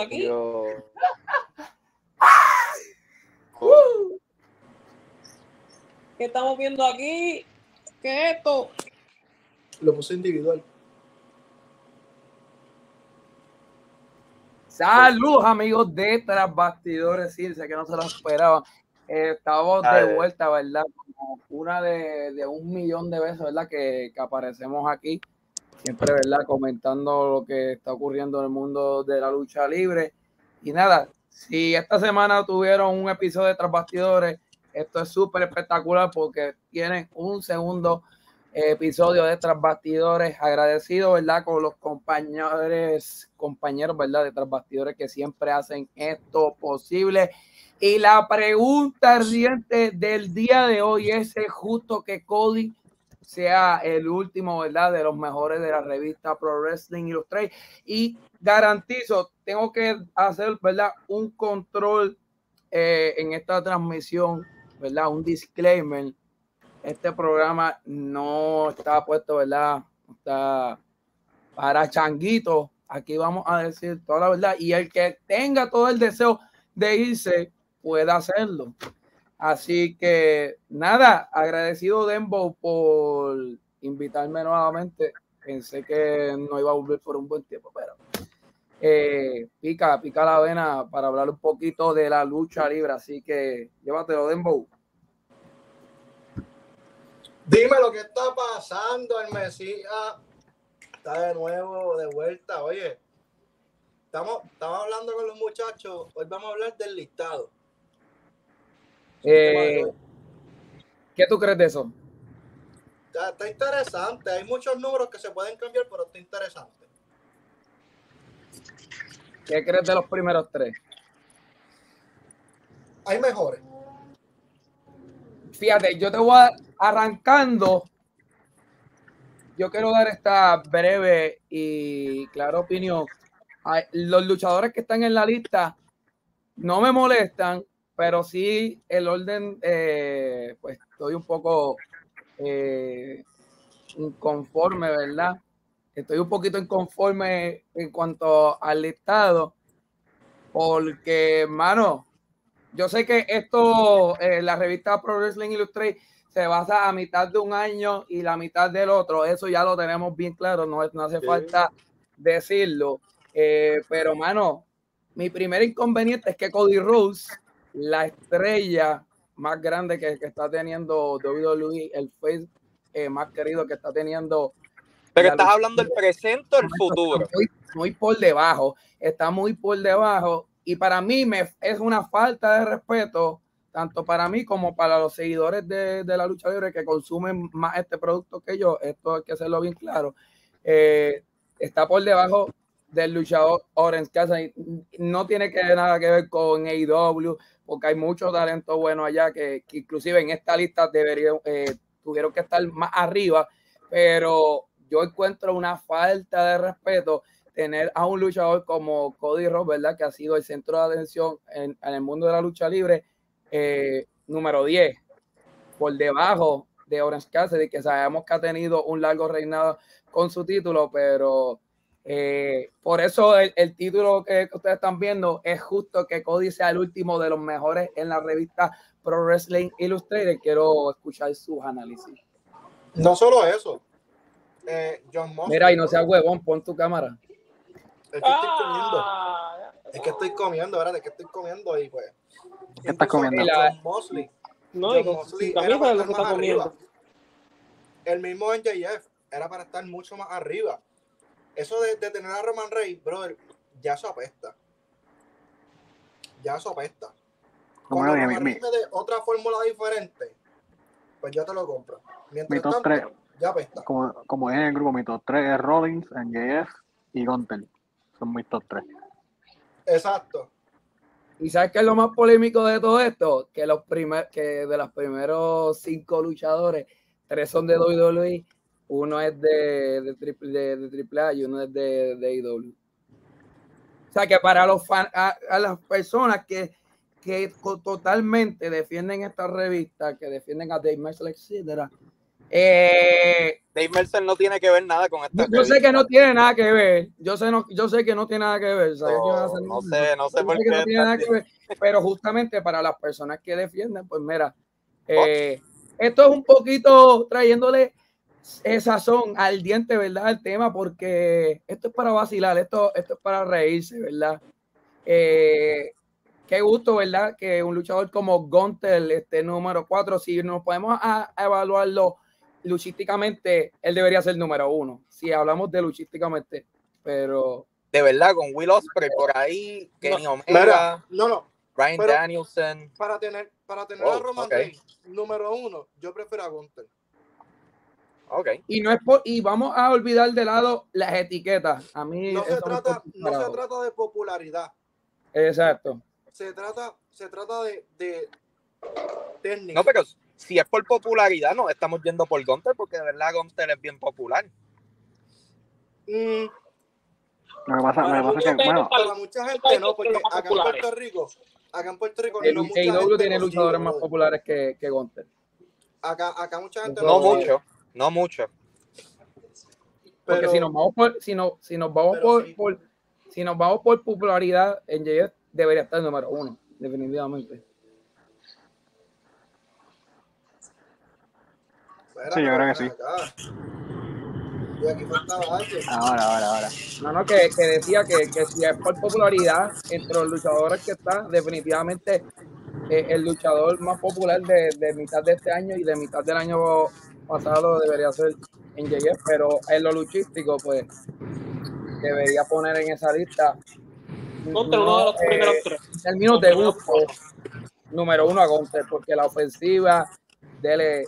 Aquí. ¿Qué estamos viendo aquí? ¿Qué es esto? Lo puse individual. Saludos amigos de Tras Bastidores, sí, sé que no se lo esperaban. Eh, estamos de vuelta, ¿verdad? Como una de, de, un millón de veces, ¿verdad? Que, que, aparecemos aquí, siempre, ¿verdad? Comentando lo que está ocurriendo en el mundo de la lucha libre. Y nada, si esta semana tuvieron un episodio de Tras Bastidores, esto es súper espectacular porque tienen un segundo episodio de Tras Bastidores. Agradecido, ¿verdad? Con los compañeros, compañeros, ¿verdad? De Tras Bastidores que siempre hacen esto posible. Y la pregunta ardiente del día de hoy es: ¿es justo que Cody sea el último, ¿verdad? De los mejores de la revista Pro Wrestling Illustrated. Y garantizo, tengo que hacer, ¿verdad? Un control eh, en esta transmisión, ¿verdad? Un disclaimer. Este programa no está puesto, ¿verdad? Está para changuitos. Aquí vamos a decir toda la verdad. Y el que tenga todo el deseo de irse, pueda hacerlo. Así que nada, agradecido Dembo por invitarme nuevamente. Pensé que no iba a volver por un buen tiempo, pero eh, pica, pica la vena para hablar un poquito de la lucha libre. Así que llévatelo, Dembo. Dime lo que está pasando, el Mesías está de nuevo de vuelta. Oye, estamos, estamos hablando con los muchachos. Hoy vamos a hablar del listado eh, ¿Qué tú crees de eso? Está, interesante. Hay muchos números que se pueden cambiar, pero está interesante. ¿Qué crees de los primeros tres? Hay mejores. Fíjate, yo te voy a, arrancando. Yo quiero dar esta breve y clara opinión. Los luchadores que están en la lista no me molestan, pero sí el orden, eh, pues estoy un poco eh, inconforme, ¿verdad? Estoy un poquito inconforme en cuanto al listado, porque, mano, yo sé que esto, eh, la revista Pro Wrestling Illustrated se basa a mitad de un año y la mitad del otro, eso ya lo tenemos bien claro, no, no hace falta decirlo, pero, mano, mi primer inconveniente es que Cody Rose la estrella más grande que, está teniendo WWE, el face eh, más querido que está teniendo. Pero estás hablando del presente o el futuro. Muy, por debajo, está muy por debajo. Y para mí me, es una falta de respeto, tanto para mí como para los seguidores de, la lucha libre que consumen más este producto que yo. Esto hay que hacerlo bien claro. Eh, está por debajo del luchador Orange Cassidy. No tiene que nada que ver con AEW, porque hay mucho talento bueno allá que, inclusive en esta lista deberían, eh, tuvieron que estar más arriba, pero yo encuentro una falta de respeto tener a un luchador como Cody Ross, ¿verdad? Que ha sido el centro de atención en, el mundo de la lucha libre, eh, número 10, por debajo de Orange Cassidy, que sabemos que ha tenido un largo reinado con su título, pero Eh, por eso el, el título que ustedes están viendo es justo que Cody sea el último de los mejores en la revista Pro Wrestling Illustrated. Quiero escuchar sus análisis. No solo eso. Eh, John Mosley. Mira, y no seas huevón, pon tu cámara. Es que estoy comiendo. Ah, Es que estoy comiendo, ¿verdad? Es que estoy comiendo y pues. ¿Qué estás comiendo? John Mosley. no, John Mosley era para estar que está más arriba. El mismo NJF era para estar mucho más arriba. Eso de, de tener a Roman Reigns, brother, ya eso apesta. Ya eso apesta. Como Cuando Roman Reigns me dé otra fórmula diferente, pues yo te lo compro. Mientras mi top tanto, 3, ya apesta. como, como dije en el grupo, mi top 3 es Rollins, NJF y Gunter. Son mis top 3. Exacto. ¿Y sabes qué es lo más polémico de todo esto? Que los primer, que de los primeros cinco luchadores, tres son de WWE, uno es de, de, triple, de, de AAA y uno es de, de IW. O sea que para los fan, a, a las personas que, que totalmente defienden esta revista, que defienden a Dave Mercer, etcétera, eh, Dave Mercer no tiene que ver nada con esta yo, yo sé que no tiene nada que ver. Yo sé, no, yo sé que no tiene nada que ver. a No, no sé, no sé yo por sé no qué. tiene nada que ver, pero justamente para las personas que defienden, pues mira, eh, esto es un poquito trayéndole esa sazón al diente, ¿verdad? Al tema, porque esto es para vacilar, esto, esto es para reírse, ¿verdad? Eh, qué gusto, ¿verdad? Que un luchador como Gunter esté número 4, si nos podemos a- a evaluarlo luchísticamente, él debería ser número uno, si hablamos de luchísticamente, pero De verdad, con Will Ospreay por ahí, Kenny Omega, Mira, no, no. Brian pero- Danielson. Para tener, para tener Oh, a Roman. Reigns número uno, yo prefiero a Gunther. Ok. Y no es por, y vamos a olvidar de lado las etiquetas. A mí No se trata, no se trata de popularidad. Exacto. Se trata, se trata de, de técnica. No, pero si es por popularidad, no estamos yendo por Gunter, porque de verdad Gunter es bien popular. Mm, Lo que pasa, lo que pasa que, Para bueno, para mucha gente no, porque acá en. Puerto Rico, acá en Puerto Rico El no mucha gente tiene lo luchadores más populares que, que Gunter. Acá, acá mucha gente No No mucho, no mucho. Porque pero- si nos vamos por, si no, si nos vamos por, sí. por- si nos vamos por popularidad, en JF debería estar número uno, definitivamente. Sí, yo creo que ven acá. Y aquí faltaba alguien. ahora, ahora, ahora. No, no, que, que decía que, que si es por popularidad, entre los luchadores que está, definitivamente eh, el luchador más popular de, de mitad de este año y de mitad del año pasado debería ser en JF, pero en lo luchístico, pues debería poner en esa lista. Contra uno de los eh, primeros tres. términos de gusto, número uno a Gunter, porque la ofensiva dele.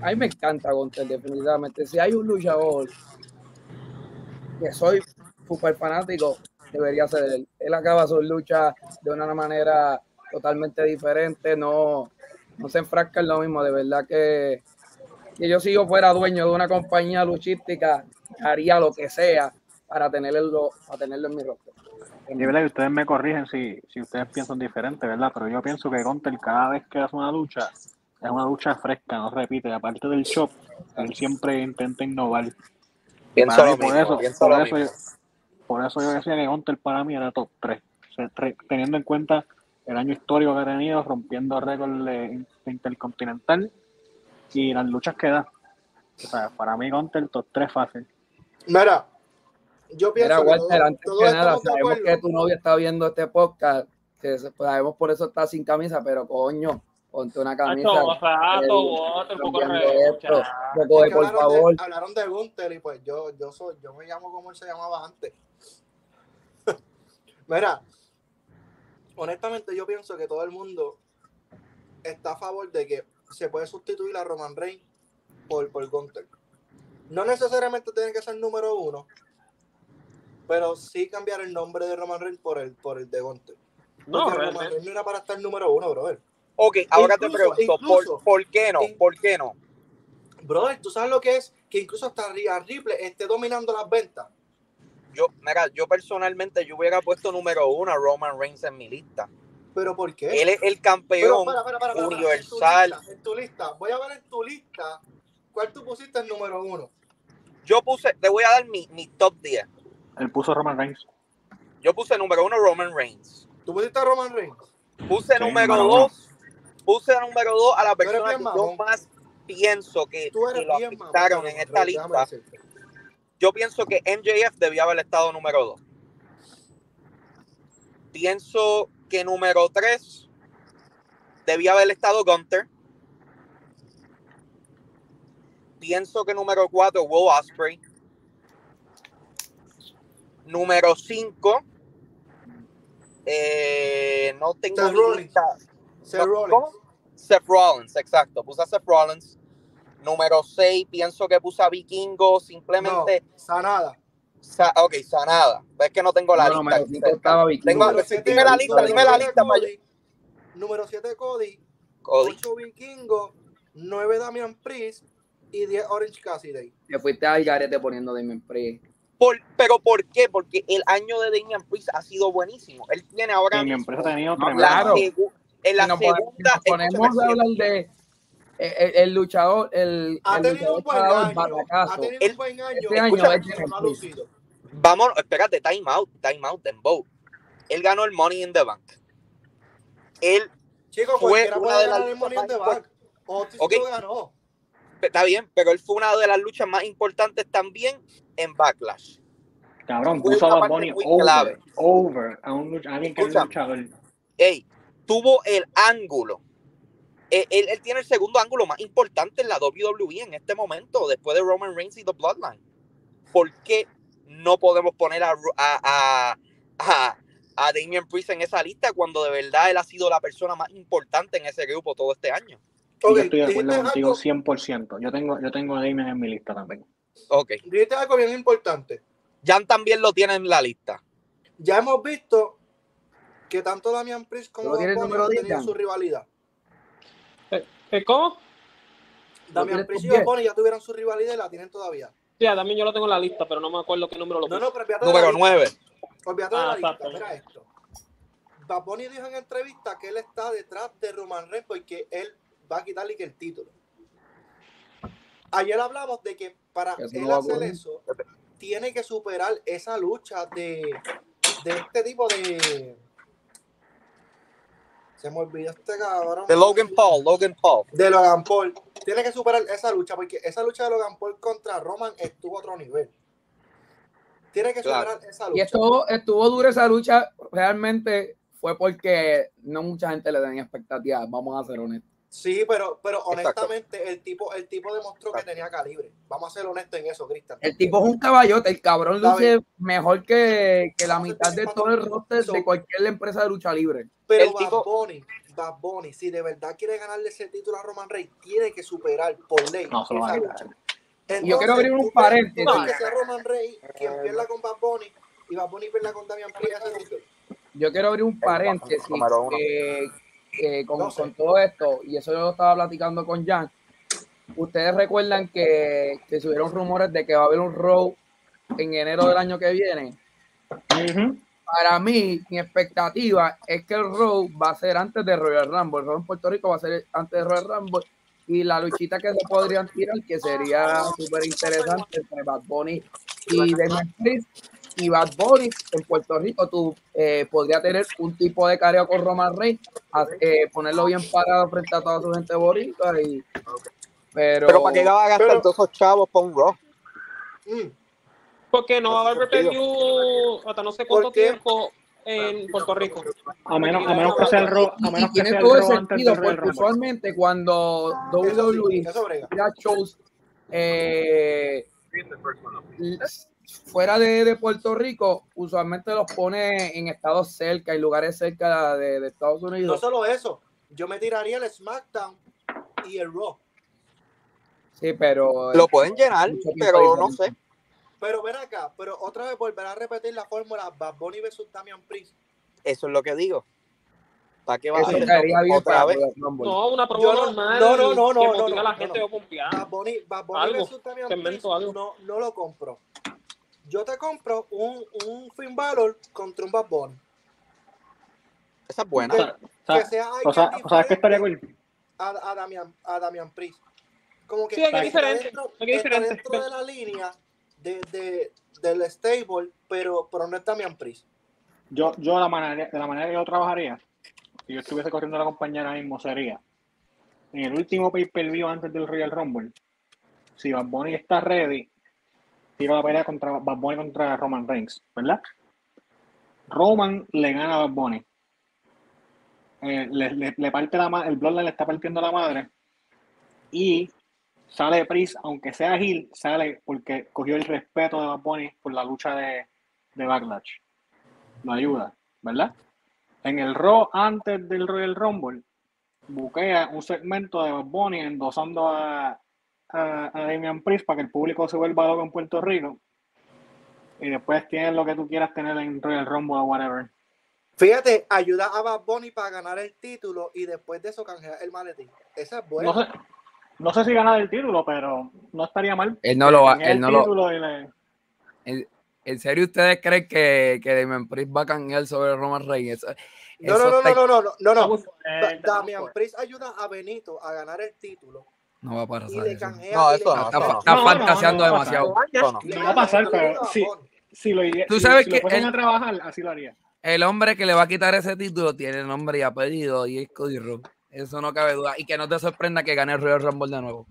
A mí me encanta Gunter, definitivamente. Si hay un luchador que soy súper fanático, debería ser él. Él acaba su lucha de una manera totalmente diferente, no, no se enfrasca en lo mismo. De verdad que, que yo si yo fuera dueño de una compañía luchística, haría lo que sea para tenerlo, para tenerlo en mi rostro. Y es verdad que ustedes me corrigen si, si ustedes piensan diferente, ¿verdad? Pero yo pienso que Gunter cada vez que hace una lucha, es una lucha fresca, no repite. Aparte del shock, él siempre intenta innovar. Pienso Para lo mí, por mismo, eso, pienso por lo eso, mismo. yo, por eso yo decía que Gunter para mí era top 3. teniendo en cuenta el año histórico que ha tenido, rompiendo récord de, de intercontinental y las luchas que da. O sea, para mí Gunter top 3 fácil. Mira, yo pienso Mira, que Walter, todos, antes todos que nada, estamos de sabemos que tu novia está viendo este podcast, que se- sabemos por eso está sin camisa, pero coño, ponte una camisa. Rato, eh, que por hablaron favor. De, hablaron de Gunther y pues yo, yo soy, yo me llamo como él se llamaba antes. Mira, honestamente yo pienso que todo el mundo está a favor de que se puede sustituir a Roman Reigns por, por Gunther. No necesariamente tiene que ser número uno, pero sí cambiar el nombre de Roman Reigns por el, por el de Gunther. No, Porque Roman realmente. Reigns no era para estar número uno, brother. Ok, ahora te pregunto, incluso- ¿por, ¿por qué no? in- ¿Por qué no? Brother, ¿tú sabes lo que es? Que incluso hasta Rhea Ripley esté dominando las ventas. Yo, mira, yo personalmente yo hubiera puesto número uno a Roman Reigns en mi lista. ¿Pero por qué? Él es el Pero, campeón para, para, para, para, universal. En tu, lista, en tu lista, voy a ver en tu lista cuál tú pusiste el número uno. Yo puse, te voy a dar mi, mi top 10. Él puso Roman Reigns. Yo puse número uno Roman Reigns. ¿Tú pusiste a Roman Reigns? Puse Sí, número dos. Puse número dos a la persona que mamón. yo más pienso que, Tú eres que lo mamón, afectaron en esta lista. Yo pienso que MJF debió haber estado número dos. Pienso que número tres debía haber estado Gunter. Pienso que número cuatro Will Osprey. Número cinco. eh, no tengo Seth Rollins. Seth Rollins. ¿cómo? Seth Rollins, exacto. Puse a Seth Rollins. Número 6, pienso que puse a Vikingo. Simplemente. No, Sanada. Sa- ok, Sanada. Es que no tengo la No, lista. número cinco estaba Vikingo. Tengo- dime la lista, número dime la lista, Cody. Número 7 Cody, Cody. 8 Vikingo, 9 Damian Priest y 10 Orange Cassidy. Te fuiste al garete poniendo Damien Priest. Por- pero ¿por qué? Porque el año de Damian Priest ha sido buenísimo. Él tiene ahora En mi mismo empresa ha tenido No, tremendo. la claro. segu- en la Si si segunda. nos ponemos a hablar de eh, el, el luchador, el, Ha el tenido luchador un buen año. Ha tenido un buen año. este año Vamos, espérate, time out, time out, Dembow. Él ganó el Money in the Bank. Él Chicos, Fue cualquiera una puede de las ganar el Money in the luchas más Bank. Otis Ok. lo ganó. está bien, pero él fue una de las luchas más importantes también en Backlash. Cabrón, puso a Bad Bunny over, clave. over a, un a alguien que luchador. Ey, tuvo el ángulo. Eh, Él, él tiene el segundo ángulo más importante en la WWE en este momento, después de Roman Reigns y The Bloodline. ¿Por qué no podemos poner a, a, a, a, a Damian Priest en esa lista cuando de verdad él ha sido la persona más importante en ese grupo todo este año? Yo estoy de acuerdo contigo algo, 100%. Yo tengo, yo tengo a Damien en mi lista también. Ok. dijiste algo bien importante. Jan también lo tiene en la lista. Ya hemos visto que tanto Damian Priest como ¿Lo tiene Bad el Bunny número han 10, tenido Dan? su rivalidad. ¿Eh, ¿Cómo? Damian Priest y tu Bad 10? Bunny ya tuvieron su rivalidad y la tienen todavía. Sí, también yo lo tengo en la lista, pero no me acuerdo qué número lo No, puse. no, pero olvídate de Número la lista. 9. Olvídate de Ah, la lista. exacto. Mira esto. Bad Bunny dijo en entrevista que él está detrás de Roman Reigns porque él va a quitarle que el título. Ayer hablamos de que para Eso él no hacer eso, tiene que superar esa lucha de, de este tipo de. Se me olvidó este cabrón. De Logan Paul, Logan Paul. De Logan Paul. Tiene que superar esa lucha porque esa lucha de Logan Paul contra Roman estuvo a otro nivel. Tiene que Claro. superar esa lucha. Y estuvo, estuvo dura esa lucha, realmente fue porque no mucha gente le tenía expectativas, vamos a ser honestos. Sí, pero, pero Exacto. honestamente el tipo, el tipo demostró que tenía calibre. Vamos a ser honestos en eso, Cristian. El tipo es un caballote, el cabrón luce mejor que, que la mitad de todo el roster de cualquier empresa de lucha libre. Pero el Bad tipo- Bunny, Bad Bunny, si de verdad quiere ganarle ese título a Roman Reigns, tiene que superar por ley No, se lo va a esa ganar. lucha. Y yo quiero abrir un ¿tú crees- paréntesis. que sea Roman Reigns quien pierda con Bad Bunny y Bad Bunny pierda con Damian Priest. Yo quiero abrir un paréntesis que con, No sé. con todo esto, y eso yo lo estaba platicando con Jan. Ustedes recuerdan que, que subieron rumores de que va a haber un Raw en enero del año que viene. Ujú. Para mí, mi expectativa es que el Raw va a ser antes de Royal Rumble. El Raw en Puerto Rico va a ser antes de Royal Rumble. Y la luchita que se podrían tirar, que sería súper interesante entre Bad Bunny y Priest. Y Bad Bunny en Puerto Rico, tú eh, podría tener un tipo de careo con Roman Reigns, a- eh, ponerlo bien parado frente a toda su gente boricua. Y, pero, Pero ¿para qué va a gastar Pero- todos esos chavos para un Raw? Mm. Porque no va a haber pay-per-view hasta no sé cuánto tiempo en Puerto Rico. A menos, a menos que sea el Ro, a y, y menos que tiene sea todo el Ro antes sentido, porque usualmente cuando WWE tira shows eh, fuera de, de Puerto Rico, usualmente los pone en estados cerca, en lugares cerca de, de Estados No Unidos. solo eso, yo me tiraría el SmackDown y el Raw. Sí, pero Lo pueden llenar, pero no sé. Pero ven acá, pero otra vez volverá a repetir la fórmula Bad Bunny versus Damian Priest. Eso es lo que digo. ¿Para qué va a bien otra vez? No, una Yo no- normal. no, no, no, no, que no, motive a la no, gente no. Bad Bunny, Bad Bunny Algo, versus Damian Priest no, no lo compro. Yo te compro un, un Finn Balor contra un Bad Bunny. Esa es buena. O sea, que sea, sea o sea, alguien o sea, que estaría cool. a, a, Damian, a Damian Priest. Como que Sí, está diferente, dentro, está diferente. dentro de la línea de, de- del stable, pero, pero no es Damian Priest. Yo, yo la manera, de la manera que yo trabajaría, si yo estuviese corriendo la compañía ahora mismo, sería en el último pay-per-view antes del Royal Rumble, si Bad Bunny está ready, tiro la pelea contra Bad contra Roman Reigns, ¿verdad? Roman le gana a Bad Bunny. Eh, le, le- parte la el Bloodline le está partiendo la madre y sale Priest, aunque sea Hill, sale porque cogió el respeto de Bad Bunny por la lucha de, de Backlash lo ayuda, ¿verdad? En el Raw antes del Royal Rumble, buquea un segmento de Bad Bunny endosando a, a, a Damian Priest para que el público se vuelva loco en Puerto Rico. Y después tienes lo que tú quieras tener en Royal Rumble o whatever. Fíjate, ayuda a Bad Bunny para ganar el título y después de eso canjea el maletín. Esa es buena. No sé, no sé si ganar el título, pero no estaría mal. Él no lo va, él el no lo, le- ¿En, en serio ustedes creen que, que Damian Priest va a canjear sobre Roman Reigns? No, no, no, no, no, no, no, no. Fuerte, Damian. Priest ayuda a Benito a ganar el título no va a y pasar eso. No, eso no, Está, no. está No, fantaseando no, no, demasiado. No. va a pasar, pero sí. Bunny. Si lo, si, Tú sabes si que lo él- a trabajar, así lo haría. El hombre que le va a quitar ese título tiene nombre y apellido y es Cody Rhodes. Eso no cabe duda. Y que no te sorprenda que gane el Royal Rumble de nuevo.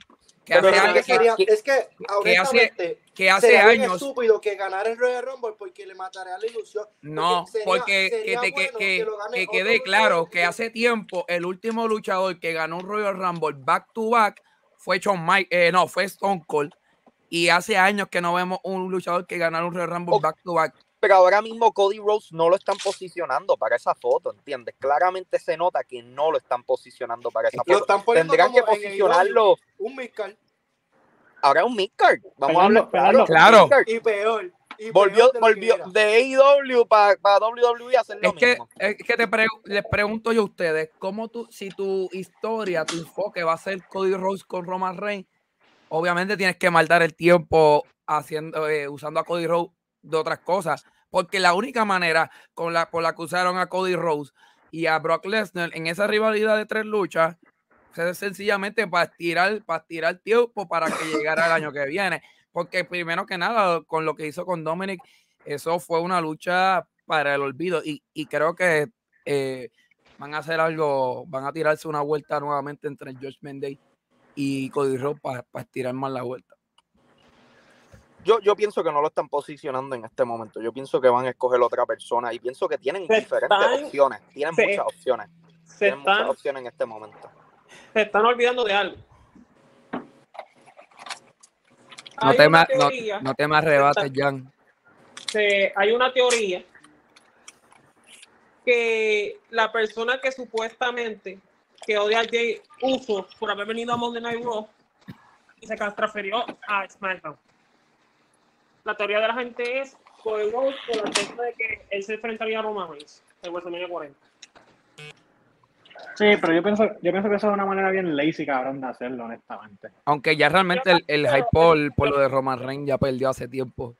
Que hace, es que, años, sería- que- es que, que hace- que hace años estúpido que ganara el Royal Rumble porque le mataría la ilusión. No, sería- porque que, sería que, bueno que- quede claro que- hace tiempo el último luchador que ganó un Royal Rumble back to back fue Shawn Mike, eh, no, fue Stone Cold. Y hace años que no vemos un luchador que ganara un Royal Rumble back to back. Pero ahora mismo Cody Rhodes no lo están posicionando para esa foto, ¿entiendes? Claramente se nota que no lo están posicionando para esa Lo foto. Tendrán que posicionarlo. un midcard Ahora es un midcard. Vamos a hablar claro. Y peor. Y Volvió, peor de volvió era. de AEW para WWE a hacer lo Es que, mismo. es que te pre- les pregunto yo a ustedes, ¿cómo tú, si tu historia, tu enfoque va a ser Cody Rhodes con Roman Reigns, obviamente tienes que maldar el tiempo haciendo, eh, usando a Cody Rhodes de otras cosas, porque la única manera con la, por la que usaron a Cody Rhodes y a Brock Lesnar en esa rivalidad de tres luchas, es sencillamente para estirar, para estirar tiempo para que llegara el año que viene. Porque primero que nada, con lo que hizo con Dominic, eso fue una lucha para el olvido. Y, y creo que eh, van a hacer algo, van a tirarse una vuelta nuevamente entre George Menday y Cody Rhodes para estirar más la vuelta. Yo, yo pienso que no lo están posicionando en este momento. Yo pienso que van a escoger otra persona y pienso que tienen Se diferentes están- opciones. Tienen se- muchas opciones. Se Tienen muchas opciones en este momento. se están olvidando de algo. No Hay te, una no, teoría, no te me arrebates, Jan. hay una teoría que la persona que supuestamente que odia a Jay Uso por haber venido a Monday Night Raw y se transfirió a SmackDown. La teoría de la gente es por el por de que él se enfrentaría a Roman Reigns en WrestleMania 40. Sí, pero yo pienso, yo pienso que eso es una manera bien lazy, cabrón, de hacerlo, honestamente. Aunque ya realmente el, el hype por, por lo de Roman Reigns ya perdió hace tiempo.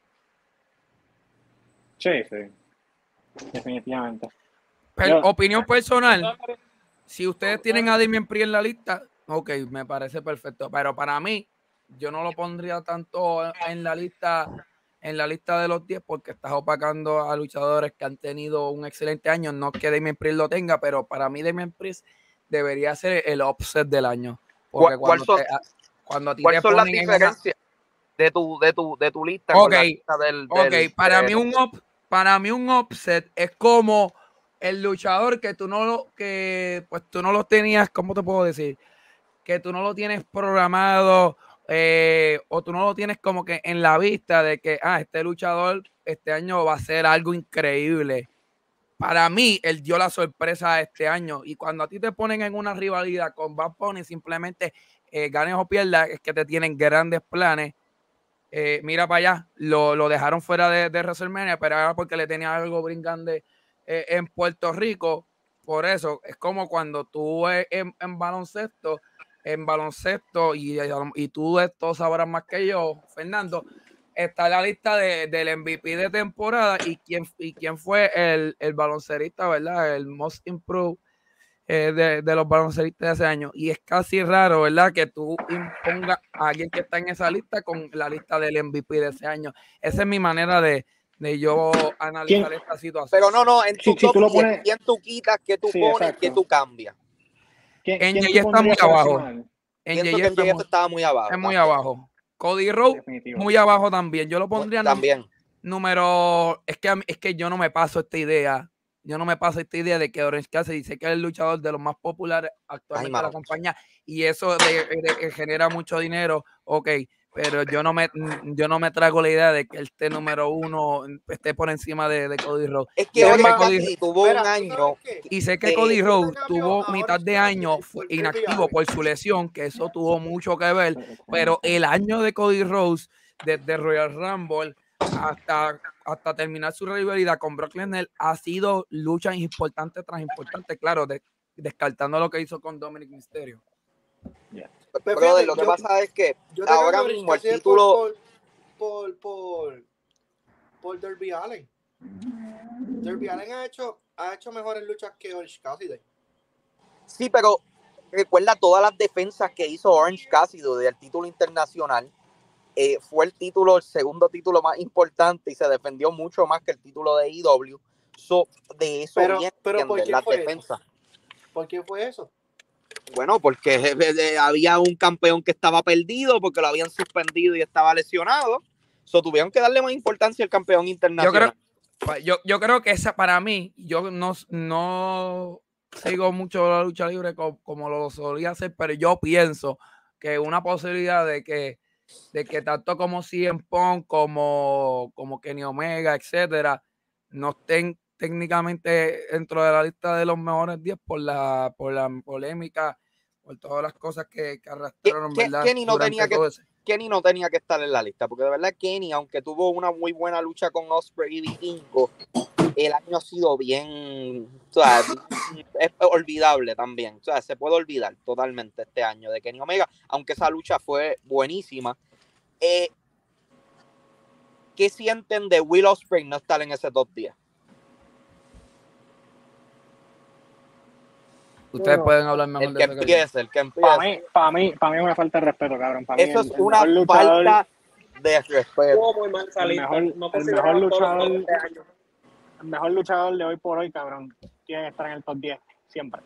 Sí, sí. Definitivamente. Per- Yo- opinión personal, si ustedes tienen a Damien Priest en la lista, ok, me parece perfecto. Pero para mí, yo no lo pondría tanto en la lista en la lista de los 10 porque estás opacando a luchadores que han tenido un excelente año. No que Damien Priest lo tenga, pero para mí Damien Priest debería ser el offset del año. Porque ¿Cuál- cuál cuando, son- te- a- cuando a ti te ¿Cuáles son las una- diferencias de tu, de tu, de tu lista con la Ok, lista del, del- para de- mí un up- para mí un offset es como el luchador que tú no lo que pues tú no lo tenías, ¿cómo te puedo decir? Que tú no lo tienes programado eh, o tú no lo tienes como que en la vista de que ah, este luchador este año va a ser algo increíble. Para mí, él dio la sorpresa este año. Y cuando a ti te ponen en una rivalidad con Bad Bunny, simplemente eh, ganes o pierdas, es que te tienen grandes planes eh, mira para allá, lo, lo dejaron fuera de, de WrestleMania, pero era porque le tenía algo brincante eh, en Puerto Rico. Por eso es como cuando tú en, en baloncesto, en baloncesto, y, y tú de esto sabrás más que yo, Fernando, está la lista de, del MVP de temporada y quién, y quién fue el, el baloncerista, ¿verdad? El Most Improved eh, de, de los baloncelistas de ese año. Y es casi raro, ¿verdad? Que tú impongas a alguien que está en esa lista con la lista del MVP de ese año. Esa es mi manera de, de yo analizar ¿Quién? esta situación. Pero no, no, en tu si top tú lo 10, pones- ¿quién tú quitas, qué tú Sí, pones, exacto. qué tú cambias? ¿Quién, En quién Jay tú está muy abajo. profesional? En Pienso JJ que en está muy- estaba muy abajo. es muy abajo. Cody Rowe, muy abajo también. Yo lo pondría en También. número. Es que, a mí- es que yo no me paso esta idea. Yo no me paso esta idea de que Orange Cassidy dice que es el luchador de los más populares actualmente de la compañía y eso de, de que genera mucho dinero, ok, pero yo no me yo no me trago la idea de que él esté número uno, esté por encima de, de Cody Rhodes. Es que Orange que Cody- Cassidy tuvo un ¿tú año. Y sé que Eh, Cody este Rhodes tuvo a mitad de año por inactivo por su lesión, que eso tuvo mucho que ver, pero el año de Cody Rhodes desde Royal Rumble hasta, hasta terminar su rivalidad con Brock Lesnar ha sido lucha importante tras importante, claro, de- descartando lo que hizo con Dominic Mysterio. Brother, fíjate, lo que yo- pasa es que ahora mismo el título. por, por, por, por Derby Allen. Derby Allen ha hecho, ha hecho mejores luchas que Orange Cassidy. Sí, pero recuerda todas las defensas que hizo Orange Cassidy del título internacional. Eh, fue el título, el segundo título más importante y se defendió mucho más que el título de IW. So, de eso Pero- viene pero ¿por qué las fue eso? defensas. ¿Por qué fue eso? Bueno, porque había un campeón que estaba perdido porque lo habían suspendido y estaba lesionado. So, tuvieron que darle más importancia al campeón internacional. Pa- Yo, yo creo que esa para mí, yo no, no sigo mucho la lucha libre co- como, lo solía hacer, pero yo pienso que una posibilidad de que, de que tanto como CM Punk, como, como Kenny Omega, etcétera, no estén técnicamente dentro de la lista de los mejores 10 por la, por la polémica, por todas las cosas que, que arrastraron, ¿verdad? Kenny no tenía que- Kenny no tenía que estar en la lista, porque de verdad Kenny, aunque tuvo una muy buena lucha con Osprey y Vikingo, el año ha sido bien, o sea, es olvidable también, o sea, se puede olvidar totalmente este año de Kenny Omega, aunque esa lucha fue buenísima. Eh, ¿Qué sienten de Will Osprey no estar en ese top 10? Ustedes Bueno, pueden hablar mejor El de que eso que yo. empiece, el que Para empiece. mí, para mí, para mí es una falta de respeto, cabrón. Para Eso el- es el una luchador- falta de respeto. Muy mal El mejor- no el mejor luchador- top de año. el mejor luchador de hoy por hoy, cabrón. Tiene que estar en el top 10, siempre.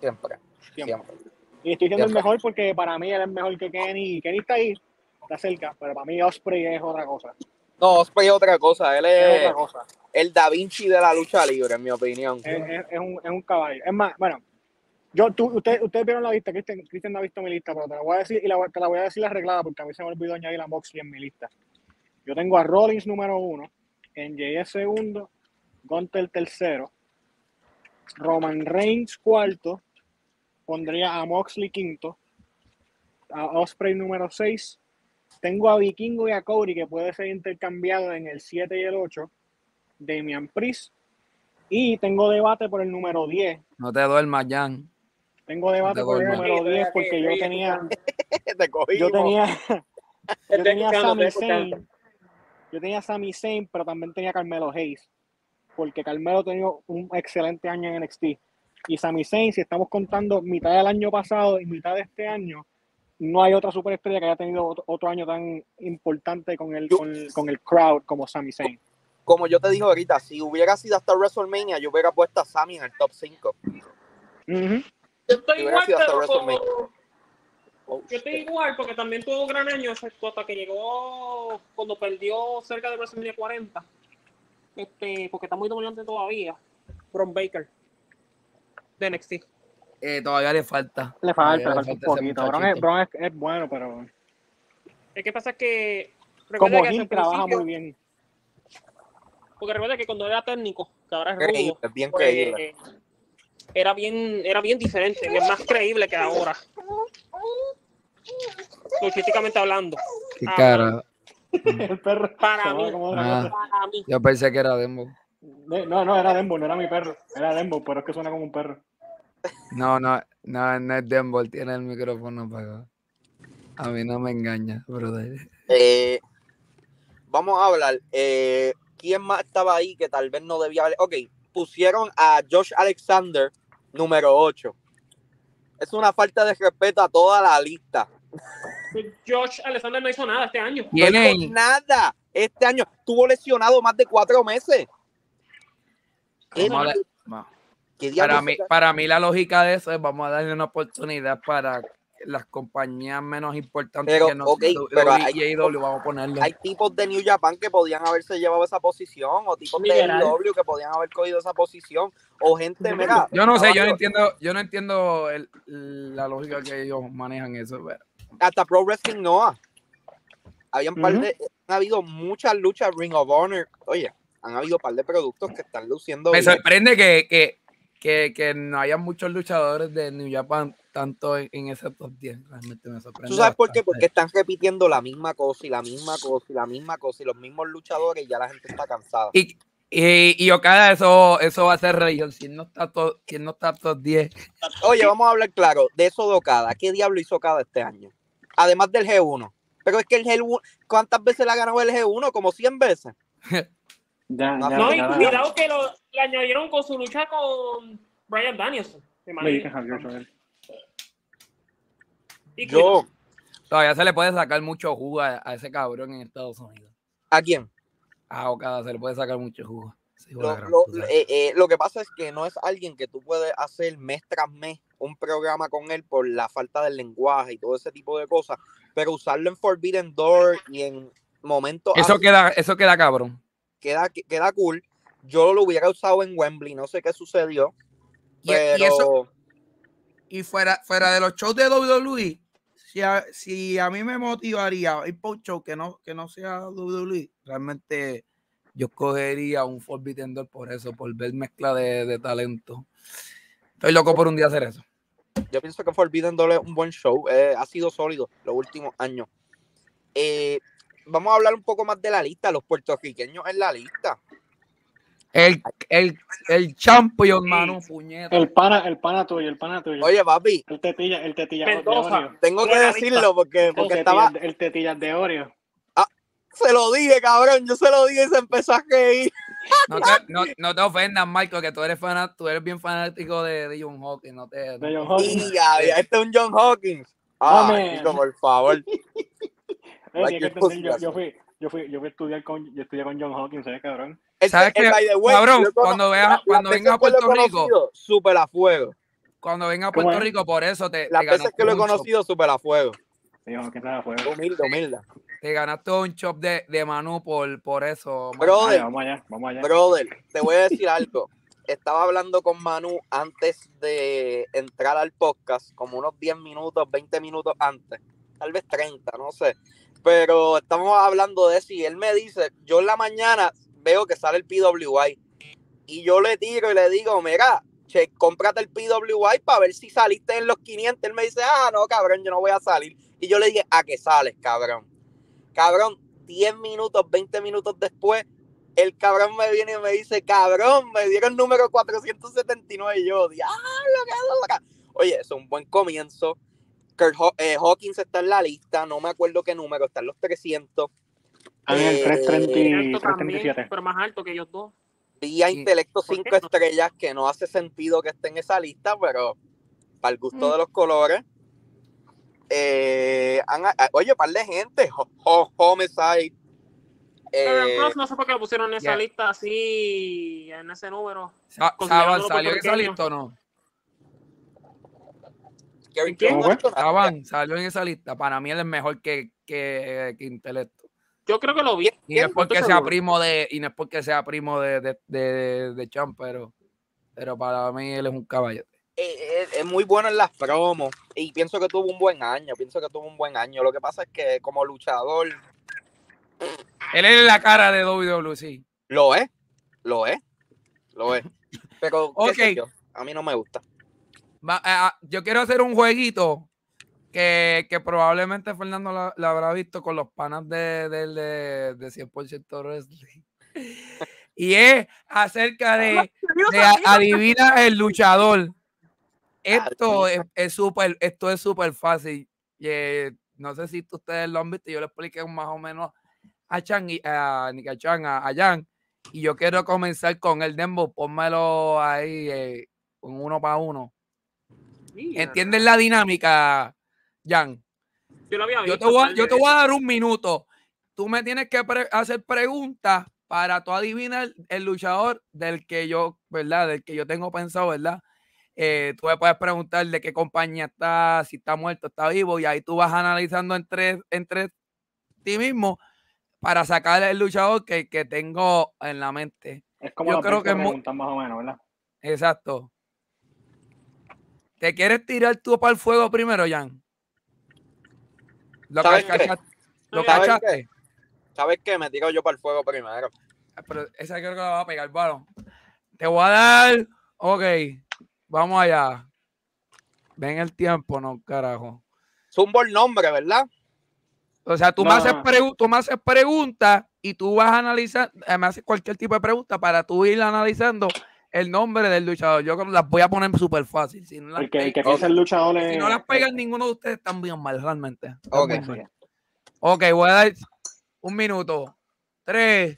Siempre, siempre. siempre. Y estoy diciendo el Siempre. mejor porque para mí él es mejor que Kenny. Kenny está ahí, está cerca, pero para mí Osprey es otra cosa. No, Osprey es otra cosa, él Es es otra cosa. el Da Vinci de la lucha libre, en mi opinión. Es, es- es un, es un caballo. Es más, bueno, yo, tú, usted, ustedes vieron la lista, Cristian, Cristian no ha visto mi lista, pero te la voy a decir y te la voy a decir arreglada porque a mí se me olvidó añadir a Moxley en mi lista. Yo tengo a Rollins número uno, NJS segundo, Gunter tercero, Roman Reigns cuarto, pondría a Moxley quinto, a Osprey número seis, tengo a Vikingo y a Cody que puede ser intercambiado en el 7 y el 8, Damian Priest, y tengo debate por el número 10. No te duermas, Jan. Tengo debate te por el número Sí, 10 vea que- porque yo tenía, Te yo tenía, yo tenía Sami. Zayn, yo tenía a Sami Zayn, pero también tenía a Carmelo Hayes, porque Carmelo ha tenido un excelente año en NXT. Y Sami Zayn, si estamos contando mitad del año pasado y mitad de este año, no hay otra superestrella que haya tenido otro, año tan importante con el, con, con el crowd como Sami Zayn. Como yo te dije ahorita, si hubiera sido hasta WrestleMania, yo hubiera puesto a Sammy en el top 5. Ujú. Yo Si estoy igual, pero yo estoy igual porque también tuvo un gran año, excepto hasta que llegó cuando perdió cerca de WrestleMania 40. Este, porque está muy dominante todavía. Bron Baker de NXT. Eh, todavía le falta. Le falta, le falta un poquito. Bron, es, muchachito. Bron es, es bueno, pero Es que pasa que como Gil trabaja muy bien. porque recuerda que cuando era técnico, que ahora es rudo, bien pues, creíble. Era bien, era bien diferente, bien más creíble que ahora. Luchísticamente hablando. Qué Ah, cara. El perro. Para mí. Ah. Para mí. Yo pensé que era Dembo. De- No, no, era Dembo, no era mi perro. Era Dembo, pero es que suena como un perro. No, no, no, no es Dembo, tiene el micrófono apagado. A mí no me engaña, brother. Eh, vamos a hablar. eh, ¿Quién más estaba ahí que tal vez no debía haber? Ok, pusieron a Josh Alexander Número 8. Es una falta de respeto a toda la lista. Josh Alexander no hizo nada este año. No hizo nada. Este año estuvo lesionado más de cuatro meses. ¿Qué, Vamos a dar- va. qué diablos para, mí, para mí la lógica de eso es vamos a darle una oportunidad para las compañías menos importantes Pero, que no ok, sean pero hay- vamos a ponerle. Hay tipos de New Japan que podían haberse llevado esa posición, o tipos de Literal. AEW que podían haber cogido esa posición, o gente, mira. yo no sé, yo no entiendo, yo no entiendo el- la lógica que ellos manejan eso. pero- Hasta Pro Wrestling Noah. Habían par Ujú. de, han habido muchas luchas Ring of Honor. Oye, han habido un par de productos que están luciendo. Me bien. sorprende que, que, que, que no haya muchos luchadores de New Japan tanto en, en ese top 10. Realmente me sorprende. ¿Tú sabes por qué? bastante. Porque están repitiendo la misma cosa y la misma cosa y la misma cosa y los mismos luchadores y ya la gente está cansada. Y, y, y Okada, eso, eso va a ser región. Si no está todo, si no está top 10. Oye, vamos a hablar claro de eso de Okada. ¿Qué diablo hizo Okada este año? Además del G1. Pero es que el G1, ¿cuántas veces le ha ganado el G1? Como 100 veces. Ya, No, ya, No, y ya- cuidado que lo, le añadieron con su lucha con Brian Danielson. de. Y. Yo, Todavía se le puede sacar mucho jugo a, a ese cabrón en Estados Unidos. ¿a quién? A Okada se le puede sacar mucho jugo. Sí, Lo, la gran lo- puta. eh, eh, lo que pasa es que no es alguien que tú puedes hacer mes tras mes un programa con él por la falta del lenguaje y todo ese tipo de cosas, pero usarlo en Forbidden Door y en momentos eso, así queda, eso queda cabrón. Queda, queda cool. Yo lo hubiera usado en Wembley, no sé qué sucedió, Y, y pero eso, y fuera, fuera de los shows de WWE, si a, si a mí me motivaría ir por un show que no, que no sea WWE, Realmente yo cogería un Forbidden Door por eso, por ver mezcla de, de talento. Estoy loco por un día hacer eso. yo pienso que Forbidden Door es un buen show, eh, ha sido sólido los últimos años. Eh, vamos a hablar un poco más de la lista, los puertorriqueños en la lista. El, el, el champion, mano, puñeta. El pana, el pana tuyo, el pana tuyo. Oye, papi, El tetilla, el tetilla de Mendoza. Oreo. tengo que decirlo porque, El porque tetilla, estaba, el tetilla de Oreo. se lo dije, cabrón, yo se lo dije y se empezó a reír. No te, no, no te ofendas, Marco, que tú eres, fanat, tú eres bien fanático de, de John Hawkins. No te, De John Y Hawkins. ya, ya, este es un John Hawkins. Chico, por favor. Que entender, yo, fui, yo fui, yo fui a estudiar con, yo estudié con John Hawkins, ¿sabes, cabrón? ¿Sabes qué? Cabrón, cuando veas- cuando venga a que Puerto Rico, Súper a fuego. Cuando venga a ¿Cómo Puerto? Rico, por eso te, Las te veces que lo he conocido, súper a fuego. Sí, Hawkins estaba fuera. Humilde, humilde. Te ganaste un chop de, de Manu por, por eso. Brother, vamos allá, vamos allá. Brother, te voy a decir algo. Estaba hablando con Manu antes de entrar al podcast, como unos 10 minutos, 20 minutos antes, tal vez 30, no sé. Pero estamos hablando de eso y él me dice, yo en la mañana veo que sale el PWI y yo le tiro y le digo, mira, che, cómprate el PWI para ver si saliste en los 500. Él me dice, ah, no, cabrón, yo no voy a salir. Y yo le dije, ¿a qué sales, cabrón? Cabrón, 10 minutos, 20 minutos después, el cabrón me viene y me dice, cabrón, me dieron número 479 y yo, diablo, qué loca. Oye, es un buen comienzo. Kurt Haw- eh, Hawkins está en la lista, no me acuerdo qué número, está en los 300. Ángel Eh, 330 y Alto también, 337. pero más alto que ellos dos. Vía. Intelecto ¿Por 5 qué no? estrellas, que no hace sentido que esté en esa lista, pero para el gusto Mm. de los colores. Eh, han- ah, oye, par de gente. Ho- Ho- Homicide. Pero Eh, Cross no sé por qué lo pusieron en esa yeah. lista así, en ese número. Sa- Saban, ¿salió en esa lista o no? Gary ¿no? Saban, salió en esa lista. Para mí él es mejor que, que, que Intelecto. Yo creo que lo vi. Y no es porque sea seguro. primo de, y no es porque sea primo de, de, de, de Champ, pero, pero para mí él es un caballete. eh, eh, es muy bueno en las promos y pienso que tuvo un buen año, pienso que tuvo un buen año. Lo que pasa es que como luchador Él es la cara de WWC. lo es, lo es, lo es. Pero qué sé Ok. yo, a mí no me gusta. Va- ah, yo quiero hacer un jueguito que, que probablemente Fernando la habrá visto con los panas de, de, de, de 100% Wrestling. Y es acerca de, adivina el luchador. Esto es es súper, esto es súper fácil. Y, eh, no sé si ustedes lo han visto, yo le expliqué más o menos a Chan y a Nika Chan, a, a Jan. Y yo quiero comenzar con el Dembo, pónmelo ahí, eh, un uno para uno. Mira, ¿Entiendes la dinámica, Jan? Yo lo había Yo visto. te, voy a, par yo de te voy a veces. dar un minuto. Tú me tienes que pre- hacer preguntas para tú adivinar el luchador del que yo, ¿verdad? Del que yo tengo pensado, ¿verdad? Eh, tú me puedes preguntar de qué compañía está, si está muerto, está vivo, y ahí tú vas analizando entre, entre ti mismo para sacar el luchador que, que tengo en la mente. Es como Yo creo 20 que es más o menos, ¿verdad? Exacto. ¿Te quieres tirar tú para el fuego primero, Jan? ¿Lo, ¿Sabes qué? lo ¿Sabes qué? cachaste? ¿Sabes qué? Me tiro yo para el fuego primero. Ah, Pero esa creo que la va a pegar, balón. Te voy a dar. Ok, vamos allá. Ven el tiempo, no, carajo. Zumbo el nombre, ¿verdad? O sea, tú, No, me, haces no. tú me haces preguntas y tú vas a analizar, eh, me haces cualquier tipo de pregunta para tú ir analizando el nombre del luchador. Yo las voy a poner súper fácil. Si no las, El que, el que pe- piensa el luchador si es. no las pegan ninguno de ustedes, están bien mal, realmente. Mal. Ok, voy a dar un minuto. Tres,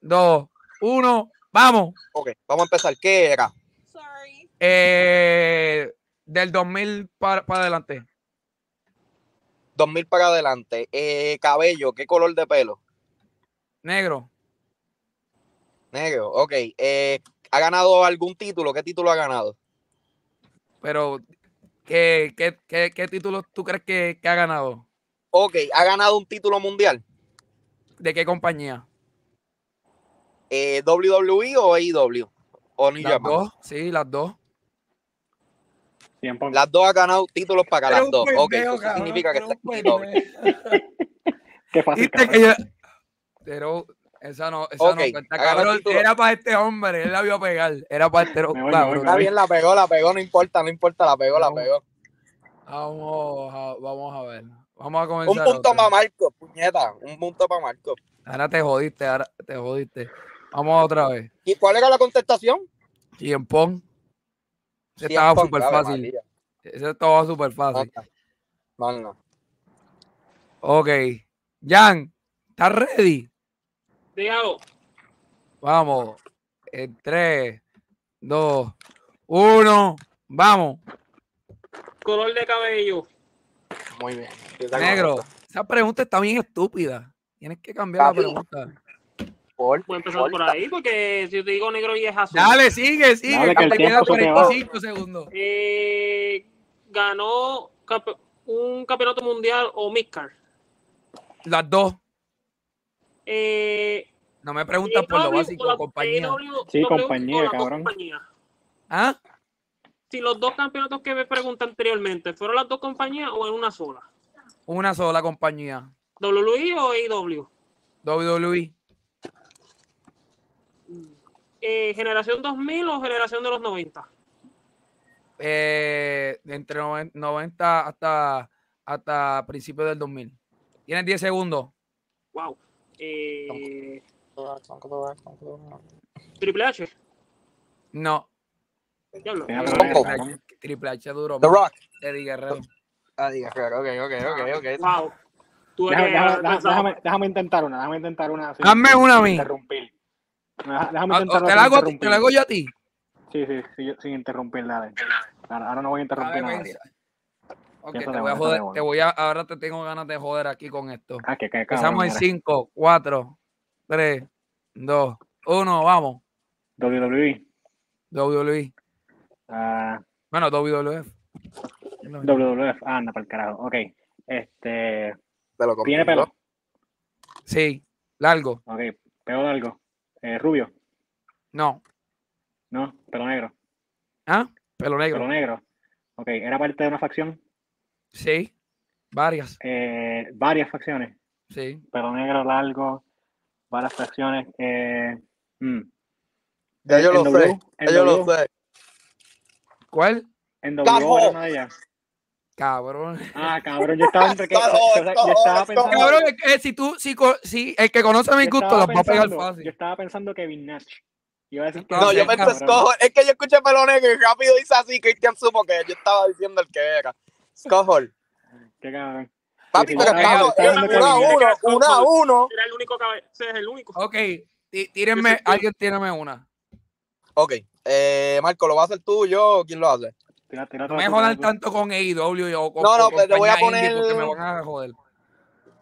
dos, uno, vamos. Ok, vamos a empezar. ¿Qué era? Sorry. Eh, del 2000 para, para adelante. 2000 para adelante. Eh, cabello, ¿qué color de pelo? Negro. Negro, ok. Eh, ¿Ha ganado algún título? ¿Qué título ha ganado? Pero, ¿qué, qué, qué, qué título tú crees que, que ha ganado? Ok, ¿ha ganado un título mundial? ¿De qué compañía? Eh, ¿WWE o AEW? ¿O New Las Japan? dos, sí, las dos. Tiempo. Las dos ha ganado títulos para las dos. Ok, pendejo, eso cabrón, significa que está aquí. Qué fácil. Pero esa no, esa no cuenta, cabrón. Era para este hombre, él la vio pegar. Era para este cabrón. me Está bien, la pegó, la pegó, no importa, no importa, la pegó, la pegó. Vamos a, vamos a ver. Vamos a Un comenzar. punto otra. para Marco, puñeta. Un punto para Marco. Ahora te jodiste, ahora te jodiste. Vamos otra vez. ¿Y cuál era la contestación? Cien Pong. Ese estaba súper fácil. Ese estaba súper fácil. No. Ok. Jan, ¿estás ready? Dígalo. Vamos. En 3, 2, 1. Vamos. Color de cabello. Muy bien. Negro. Esa pregunta está bien estúpida. Tienes que cambiar la pregunta. Por, Voy a empezar por ahí porque si yo te digo negro y es azul. Dale, sigue, sigue. Dale, que el te tiempo quedan se te va. 45 segundos. Eh, ganó un campeonato mundial o Midcard. Las dos. Eh, No me preguntas por lo básico, la- compañía. Sí, cabrón. ¿Ah? Si los dos campeonatos que me pregunté anteriormente fueron las dos compañías o en una sola. Una sola compañía. WWE o AEW. WWE. Eh, generación 2000 o generación de los 90. Eh, entre noven- 90 hasta, hasta principios del 2000. Tienes 10 segundos. Wow. Eh, Triple H. No. Diablo. Triple H duro. The. Rock. Eddie Guerrero. Ah, diga, claro, ok, ok, ok, ok. Wow. Déjame, que déjame- déjame- déjame- déjame intentar una, déjame intentar una. sin- Hazme una a mí. Interrumpir. Déjame Ah, intentar ¿Te la, hago, te la hago yo a ti? Sí, sí, sí, sin interrumpir, dale. Ahora, ahora no voy a interrumpir a nadie. Ok, te voy a joder. Te voy a, ahora te tengo ganas de joder aquí con esto. Ah, que, que Empezamos cabrón. en mira. 5, 4, 3, 2, 1, vamos. WWE. WWE. ah, Bueno, WWF. WWF. Ah, anda para el carajo. Ok. Este. Lo Tiene pelo. Sí, largo. Ok. Pelo largo. Eh, rubio. No. No. Pelo negro. ¿Ah? Pelo negro. Pelo negro. Ok. Era parte de una facción. Sí. Varias. Eh, varias facciones. Sí. Pelo negro largo. Varias facciones. Eh, mm. Ya yo lo sé. Ya yo lo sé. ¿Cuál? En W Cajo. era una de ellas. Cabrón. Ah, cabrón, yo estaba entre que. Cajo, o sea, yo estaba pensando. Cabrón, es que si tú, si, co- si el que conoce mis yo gustos estaba los va a pegar pensando- Yo fácil. estaba pensando Kevin Nash. Iba a decir No, No, yo me escojo. Es que yo escuché pelo negro y rápido hice así. Cristian supo que yo estaba diciendo el que era. Scohol. Qué cabrón. Papi, pero estamos uno a uno, uno a uno. Era el único ese es el único. Ok, tí- tírenme, alguien tírame una. Ok, Eh, Marco, ¿lo va a hacer tú, yo o quién lo hace? Tira, tira No me tira jodan tanto con AEW o con No, no, pero te voy a poner- porque me van a joder.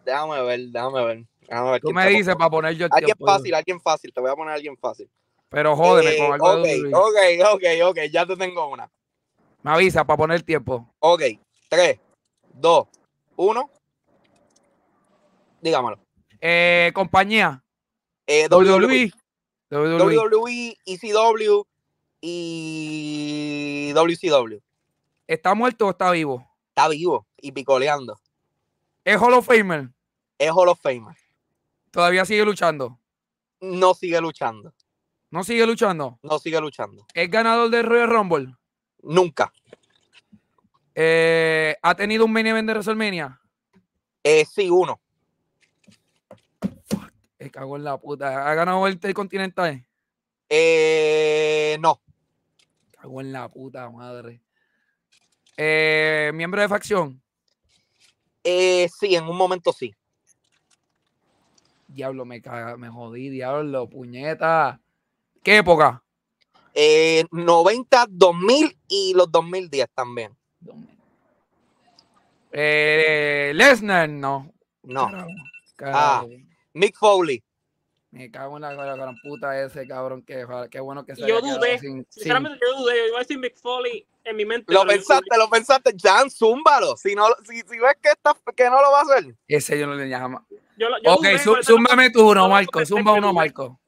Déjame ver, déjame ver. Déjame ver Tú me dices para poner yo el Alguien tiempo. fácil, alguien fácil. Te voy a poner alguien fácil. Pero jódeme Eh, con algo ok, de ok, ok, ok. Ya te tengo una. Me avisa para poner tiempo. Ok. 3, 2, 1. Dígamelo. Eh, compañía. Eh, WWE. WWE, WWE. ECW y WCW. ¿Está muerto o está vivo? Está vivo y picoleando. ¿Es Hall of Famer? Es Hall of Famer. ¿Todavía sigue luchando? No sigue luchando. ¿No sigue luchando? No sigue luchando. ¿Es ganador del Royal Rumble? Nunca. Eh, ¿Ha tenido un main event de WrestleMania? Eh, sí, uno. Me cago en la puta. ¿Ha ganado el Intercontinental? Eh, no. Cago en la puta madre. Eh, ¿Miembro de facción? Eh, sí, en un momento sí. Diablo, me caga, me jodí, diablo, puñeta. ¿Qué época? Eh, 90, 2000 y los 2010 también. Eh, Lesnar, no. No. Ah. carajo. Mick Foley. Me cago en la, la gran puta ese cabrón que qué bueno que se Yo dudé, sin- sin- Sinceramente, yo dudé. Yo iba a decir Mick Foley en mi mente. Lo yo pensaste, lo pensaste. Jan, zúmbalo. Si, no, si, si ves que, está, que no lo va a hacer. Ese yo no le llamo. Yo, yo Ok, zúmbame tú uno, no, no, Marco. Zumba uno. Marco.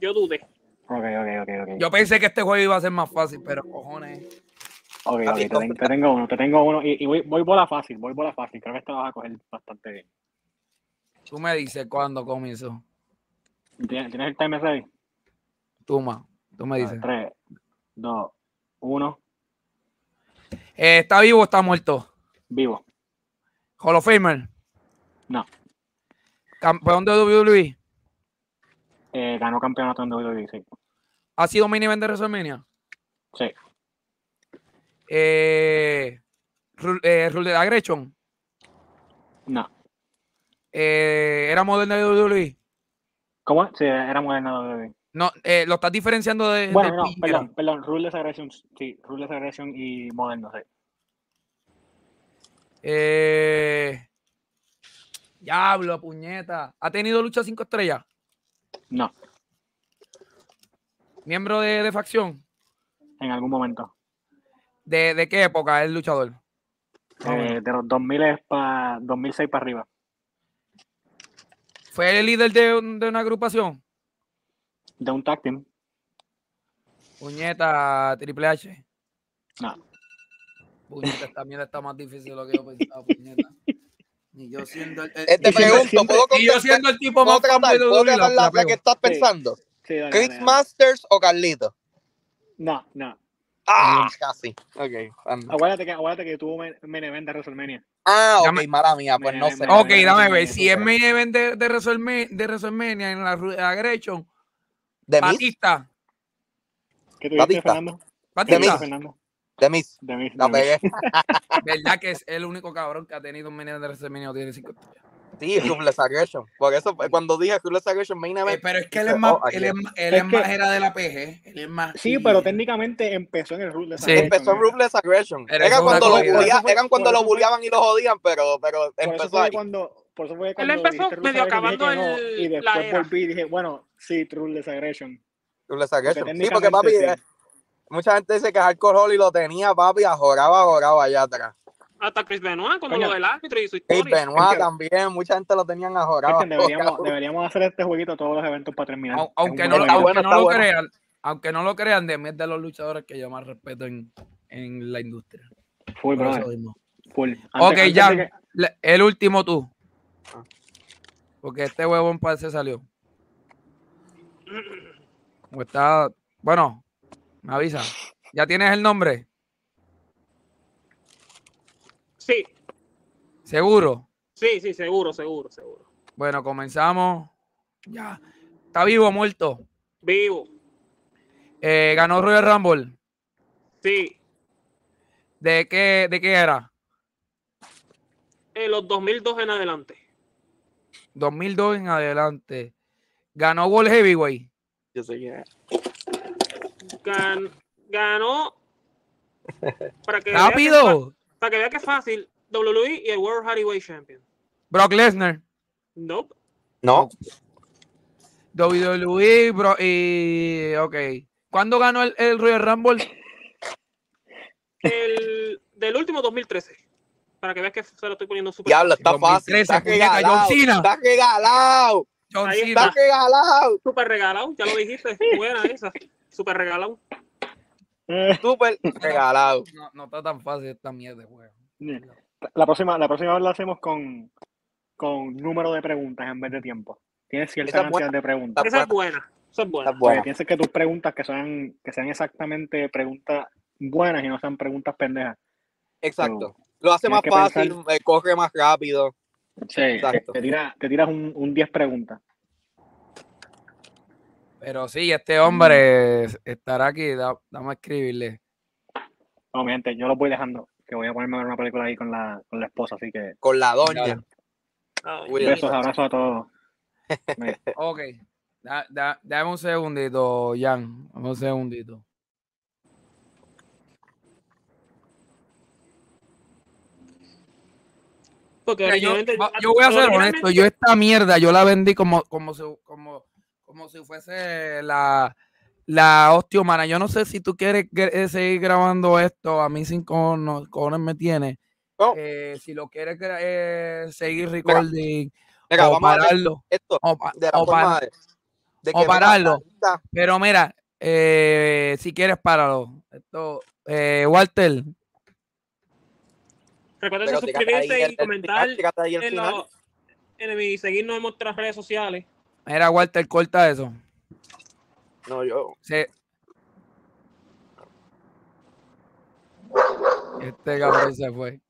Yo dudé. Ok, ok, ok, ok. Yo pensé que este juego iba a ser más fácil, pero cojones. Ok, ok, Papi, te, ten- te tengo uno, te tengo uno. Y, y voy, voy bola fácil, voy bola fácil. Creo que este lo vas a coger bastante bien. Tú me dices cuándo comenzó. ¿Tienes, ¿tienes el timer ready? Tú, ma. Tú me dices. 3, 2, 1, Eh, ¿Está vivo o está muerto? vivo. Hall of Famer. No. Campeón de WWE. Eh, ganó campeonato en WWE, sí. ¿Ha sido main event de WrestleMania? Sí. Eh, eh, Rule de Aggression. No. Eh, ¿Era moderna de WWE? ¿Cómo? Sí, era moderna WWE. No, eh, lo estás diferenciando de, Bueno, de no, Piñera. perdón, perdón. Ruleless Aggression, sí. Ruleless Aggression y moderno, sí. Eh, diablo, puñeta. ¿Ha tenido lucha cinco estrellas? No, ¿Miembro de, de facción? en algún momento. ¿De, de qué época es el luchador? Eh, de los 2000 para 2006 para arriba. ¿Fue el líder de, un- de una agrupación? De un tag team. Puñeta, Triple H. No. Puñeta, esta mierda está más difícil de lo que yo pensaba, puñeta. Y yo siendo el, el- te y yo- pregunto, siempre- ¿puedo y yo contestar? siendo el tipo ¿Puedo más tratar, de ¿puedo WWE, tratar la- la, la la que estás pensando? Sí, dale, ¿Chris dale, dale. Masters o Carlito? No, no. Ah, casi. Ok. anda. Acuérdate que, acuérdate que tuvo main main event de WrestleMania. Ah, ok, Dame- mala mía, pues no sé. Ok, me- dame me- ver. Si es main event de, de, WrestleMania, de WrestleMania en la Ru- Aggression, ¿De Miz? Batista. ¿Qué tú Batista. Batista. Miz. Fernando? De Miz. De mí. La pegué. ¿Verdad que es el único cabrón que ha tenido un main event de WrestleMania o tiene cinco estrellas? Sí, Ruthless Aggression. Por eso, eh, cuando dije Ruthless Aggression Main Eh, pero es que él es más, oh, él es, él Es es más que- era de la PG. Él es más. Sí, pero técnicamente empezó en el Ruthless Sí. Aggression, empezó ¿eh? Ruthless Aggression. Pero Era eso cuando lo bulía- fue- eran cuando lo bulliaban y lo jodían, pero, pero empezó ahí. cuando, por eso fue cuando empezó dijiste Ruthless medio acabando no, el- y después volví y dije, bueno, sí, Ruthless Aggression. Ruthless Aggression. Porque Sí, porque papi, técnicamente eh, mucha gente dice que Hardcore Holly lo tenía, papi, ajoraba, ajoraba allá atrás. Hasta Chris Benoit, como Coño. lo del árbitro y su historia. Benoit Es que- también, mucha gente lo tenían ajorado. Deberíamos, deberíamos hacer este jueguito todos los eventos para terminar. Aunque un no, aunque bueno, no lo bueno. crean, aunque no lo crean, de mí es de los luchadores que yo más respeto en, en la industria. Full. Full. Antes- Ok, antes ya. que- El último tú. Ah. Porque este huevón parece salió. O está. Bueno, me avisa. ¿Ya tienes el nombre? Sí, ¿Seguro? sí, sí, seguro, seguro, seguro. Bueno, comenzamos. Ya. ¿Está vivo o muerto? Vivo. Eh, ganó Royal Rumble. Sí. ¿De qué, ¿De qué era? En los 2002 en adelante. 2002 en adelante. Ganó World Heavyweight. Yo sé quién es. Gan- ganó. Para que, ¡Rápido! Para que vea que es fácil, WWE y el World Heavyweight Champion. Brock Lesnar. Nope. No, WWE, bro, y. Ok. ¿Cuándo ganó el, el Royal Rumble? El del último 2013. Para que veas que se lo estoy poniendo súper diablo, está 2013, fácil. Está regalado. Cena. Está regalado. John Ahí Cena. Está regalado. Súper regalado, ya lo dijiste. Buena esa. Súper regalado. Súper regalado. No, no está tan fácil esta mierda de juego. La próxima, la próxima vez la hacemos con, con número de preguntas en vez de tiempo. Tienes cierta cantidad buena. de preguntas. Esa es buena. Esa es buena. Buena. Piensa que tus preguntas que sean, que sean exactamente preguntas buenas y no sean preguntas pendejas. Exacto. Lo hace más fácil, pensar- eh, corre más rápido. Sí, Exacto. te, tira- te tiras un, un 10 preguntas. Pero sí, este hombre estará aquí. da- Vamos a escribirle. No, mi gente, yo lo voy dejando, que voy a ponerme a ver una película ahí con la, con la esposa, así que Con la doña. Ay, besos, abrazos a todos. Ok. Da- da- dame un segundito, Jan. Dame un segundito. Porque yo, yo voy a ser honesto, yo esta mierda yo la vendí como, como, como, como si fuese la, la hostia humana. Yo no sé si tú quieres eh, seguir grabando esto, a mí sin cojones, cojones me tiene. No. Eh, si lo quieres eh, seguir recording Mira, o vamos a hacer pararlo. esto O, pa- de la o pa- forma de, de o pararlo. pero mira, eh, si quieres páralo. Esto, eh, Walter, Recuerden suscribirse y comentar en, lo- en mi- seguirnos en nuestras redes sociales. Mira, Walter, corta eso. No, yo. Se... Este cabrón se fue.